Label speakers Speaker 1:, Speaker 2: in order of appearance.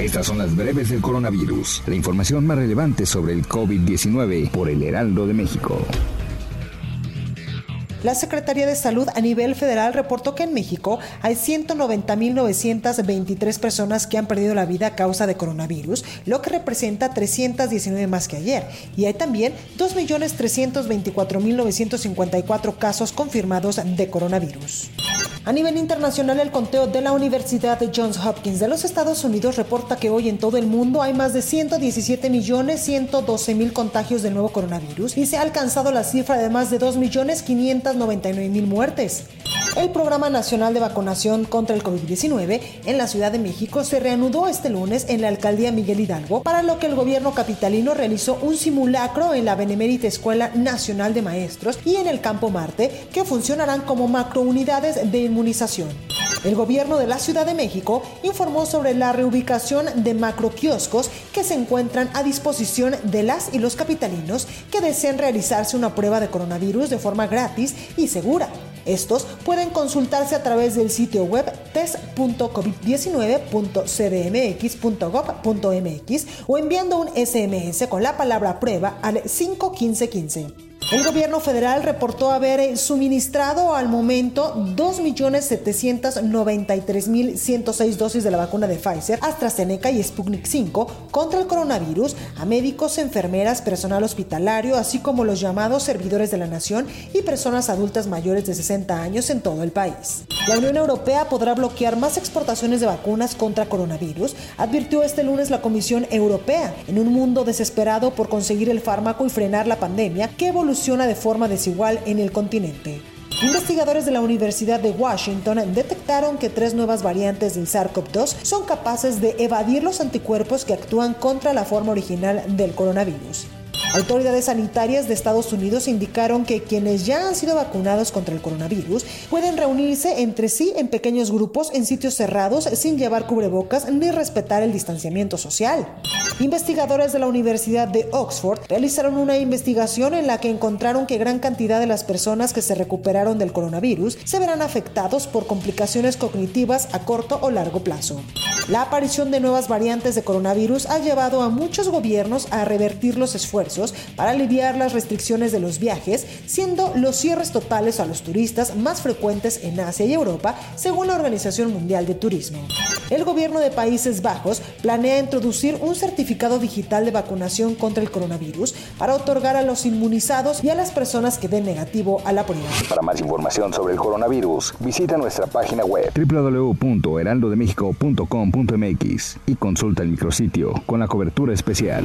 Speaker 1: Estas son las breves del coronavirus. La información más relevante sobre el COVID-19 por el Heraldo de México.
Speaker 2: La Secretaría de Salud a nivel federal reportó que en México hay 190.923 personas que han perdido la vida a causa de coronavirus, lo que representa 319 más que ayer. Y hay también 2.324.954 casos confirmados de coronavirus. A nivel internacional, el conteo de la Universidad de Johns Hopkins de los Estados Unidos reporta que hoy en todo el mundo hay más de 117.112.000 contagios del nuevo coronavirus y se ha alcanzado la cifra de más de 2.599.000 muertes. El Programa Nacional de Vacunación contra el COVID-19 en la Ciudad de México se reanudó este lunes en la alcaldía Miguel Hidalgo, para lo que el gobierno capitalino realizó un simulacro en la Benemérita Escuela Nacional de Maestros y en el Campo Marte, que funcionarán como macrounidades de inmunización. El gobierno de la Ciudad de México informó sobre la reubicación de macroquioscos que se encuentran a disposición de las y los capitalinos que desean realizarse una prueba de coronavirus de forma gratis y segura. Estos pueden consultarse a través del sitio web test.covid19.cdmx.gov.mx o enviando un SMS con la palabra prueba al 51515. El gobierno federal reportó haber suministrado al momento 2.793.106 dosis de la vacuna de Pfizer, AstraZeneca y Sputnik 5 contra el coronavirus a médicos, enfermeras, personal hospitalario, así como los llamados servidores de la nación y personas adultas mayores de 60 años en todo el país. La Unión Europea podrá bloquear más exportaciones de vacunas contra coronavirus, advirtió este lunes la Comisión Europea, en un mundo desesperado por conseguir el fármaco y frenar la pandemia que evoluciona de forma desigual en el continente. Investigadores de la Universidad de Washington detectaron que tres nuevas variantes del SARS-CoV-2 son capaces de evadir los anticuerpos que actúan contra la forma original del coronavirus. Autoridades sanitarias de Estados Unidos indicaron que quienes ya han sido vacunados contra el coronavirus pueden reunirse entre sí en pequeños grupos en sitios cerrados sin llevar cubrebocas ni respetar el distanciamiento social. Investigadores de la Universidad de Oxford realizaron una investigación en la que encontraron que gran cantidad de las personas que se recuperaron del coronavirus se verán afectados por complicaciones cognitivas a corto o largo plazo. La aparición de nuevas variantes de coronavirus ha llevado a muchos gobiernos a revertir los esfuerzos para aliviar las restricciones de los viajes, siendo los cierres totales a los turistas más frecuentes en Asia y Europa, según la Organización Mundial de Turismo. El gobierno de Países Bajos planea introducir un certificado digital de vacunación contra el coronavirus para otorgar a los inmunizados y a las personas que den negativo a la prueba.
Speaker 1: Para más información sobre el coronavirus, visita nuestra página web www.heraldodemexico.com mx y consulta el micrositio con la cobertura especial.